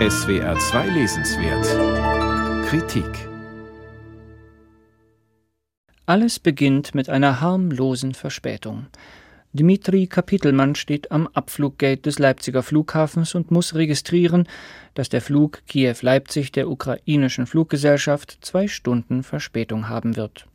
SWR 2 Lesenswert Kritik Alles beginnt mit einer harmlosen Verspätung. Dmitri Kapitelmann steht am Abfluggate des Leipziger Flughafens und muss registrieren, dass der Flug Kiew-Leipzig der ukrainischen Fluggesellschaft zwei Stunden Verspätung haben wird.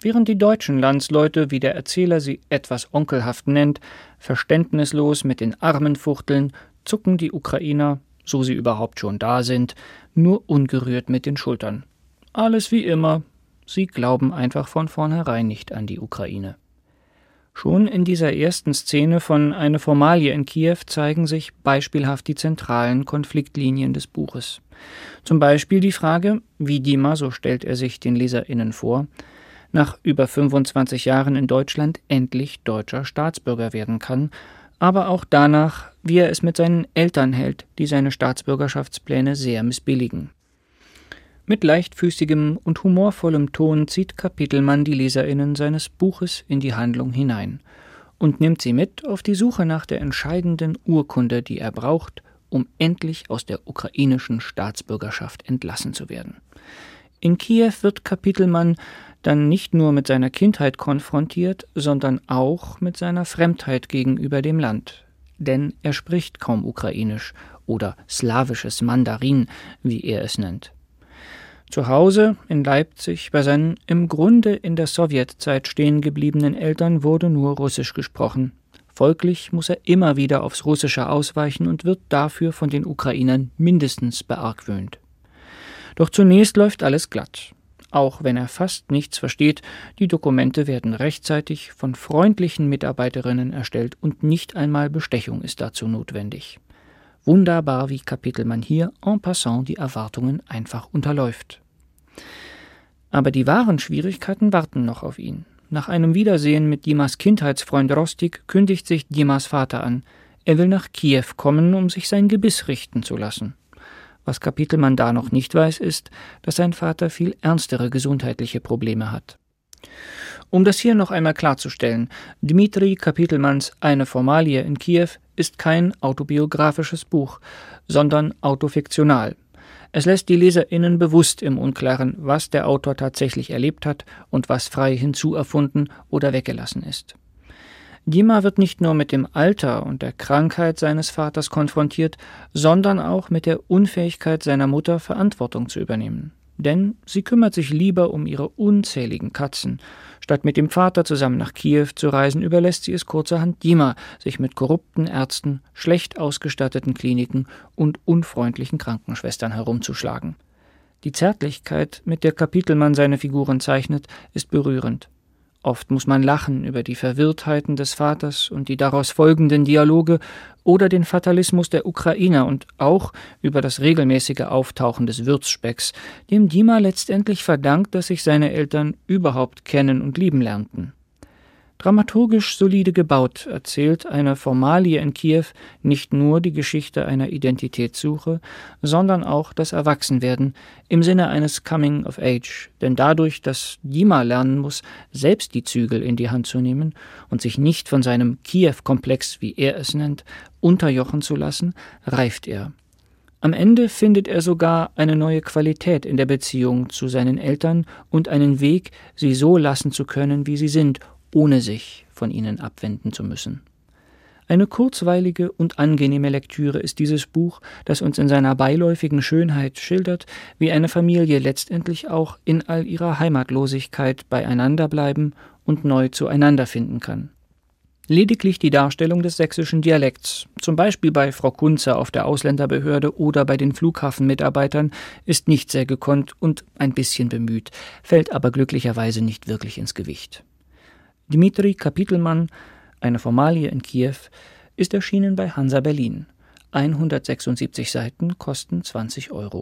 Während die deutschen Landsleute, wie der Erzähler sie etwas onkelhaft nennt, verständnislos mit den Armen fuchteln, zucken die Ukrainer, so sie überhaupt schon da sind, nur ungerührt mit den Schultern. Alles wie immer, sie glauben einfach von vornherein nicht an die Ukraine. Schon in dieser ersten Szene von Eine Formalie in Kiew zeigen sich beispielhaft die zentralen Konfliktlinien des Buches. Zum Beispiel die Frage, wie Dima, so stellt er sich den LeserInnen vor, nach über 25 Jahren in Deutschland endlich deutscher Staatsbürger werden kann, aber auch danach, wie er es mit seinen Eltern hält, die seine Staatsbürgerschaftspläne sehr missbilligen. Mit leichtfüßigem und humorvollem Ton zieht Kapitelmann die Leserinnen seines Buches in die Handlung hinein und nimmt sie mit auf die Suche nach der entscheidenden Urkunde, die er braucht, um endlich aus der ukrainischen Staatsbürgerschaft entlassen zu werden. In Kiew wird Kapitelmann dann nicht nur mit seiner Kindheit konfrontiert, sondern auch mit seiner Fremdheit gegenüber dem Land. Denn er spricht kaum Ukrainisch oder slawisches Mandarin, wie er es nennt. Zu Hause in Leipzig bei seinen im Grunde in der Sowjetzeit stehen gebliebenen Eltern wurde nur Russisch gesprochen. Folglich muss er immer wieder aufs Russische ausweichen und wird dafür von den Ukrainern mindestens beargwöhnt. Doch zunächst läuft alles glatt. Auch wenn er fast nichts versteht, die Dokumente werden rechtzeitig von freundlichen Mitarbeiterinnen erstellt und nicht einmal Bestechung ist dazu notwendig. Wunderbar, wie Kapitelmann hier en passant die Erwartungen einfach unterläuft. Aber die wahren Schwierigkeiten warten noch auf ihn. Nach einem Wiedersehen mit Dimas Kindheitsfreund Rostik kündigt sich Dimas Vater an. Er will nach Kiew kommen, um sich sein Gebiss richten zu lassen. Was Kapitelmann da noch nicht weiß, ist, dass sein Vater viel ernstere gesundheitliche Probleme hat. Um das hier noch einmal klarzustellen, Dmitri Kapitelmanns Eine Formalie in Kiew ist kein autobiografisches Buch, sondern autofiktional. Es lässt die LeserInnen bewusst im Unklaren, was der Autor tatsächlich erlebt hat und was frei hinzuerfunden oder weggelassen ist. Dima wird nicht nur mit dem Alter und der Krankheit seines Vaters konfrontiert, sondern auch mit der Unfähigkeit seiner Mutter Verantwortung zu übernehmen. Denn sie kümmert sich lieber um ihre unzähligen Katzen. Statt mit dem Vater zusammen nach Kiew zu reisen, überlässt sie es kurzerhand Dima, sich mit korrupten Ärzten, schlecht ausgestatteten Kliniken und unfreundlichen Krankenschwestern herumzuschlagen. Die Zärtlichkeit, mit der Kapitelmann seine Figuren zeichnet, ist berührend. Oft muss man lachen über die Verwirrtheiten des Vaters und die daraus folgenden Dialoge oder den Fatalismus der Ukrainer und auch über das regelmäßige Auftauchen des Würzspecks, dem Dima letztendlich verdankt, dass sich seine Eltern überhaupt kennen und lieben lernten. Dramaturgisch solide gebaut erzählt eine Formalie in Kiew nicht nur die Geschichte einer Identitätssuche, sondern auch das Erwachsenwerden im Sinne eines Coming of Age, denn dadurch, dass Dima lernen muss, selbst die Zügel in die Hand zu nehmen und sich nicht von seinem Kiew-Komplex, wie er es nennt, unterjochen zu lassen, reift er. Am Ende findet er sogar eine neue Qualität in der Beziehung zu seinen Eltern und einen Weg, sie so lassen zu können, wie sie sind, ohne sich von ihnen abwenden zu müssen. Eine kurzweilige und angenehme Lektüre ist dieses Buch, das uns in seiner beiläufigen Schönheit schildert, wie eine Familie letztendlich auch in all ihrer Heimatlosigkeit beieinander bleiben und neu zueinander finden kann. Lediglich die Darstellung des sächsischen Dialekts, zum Beispiel bei Frau Kunze auf der Ausländerbehörde oder bei den Flughafenmitarbeitern, ist nicht sehr gekonnt und ein bisschen bemüht, fällt aber glücklicherweise nicht wirklich ins Gewicht. Dmitri Kapitelmann, eine Formalie in Kiew, ist erschienen bei Hansa Berlin. 176 Seiten kosten 20 Euro.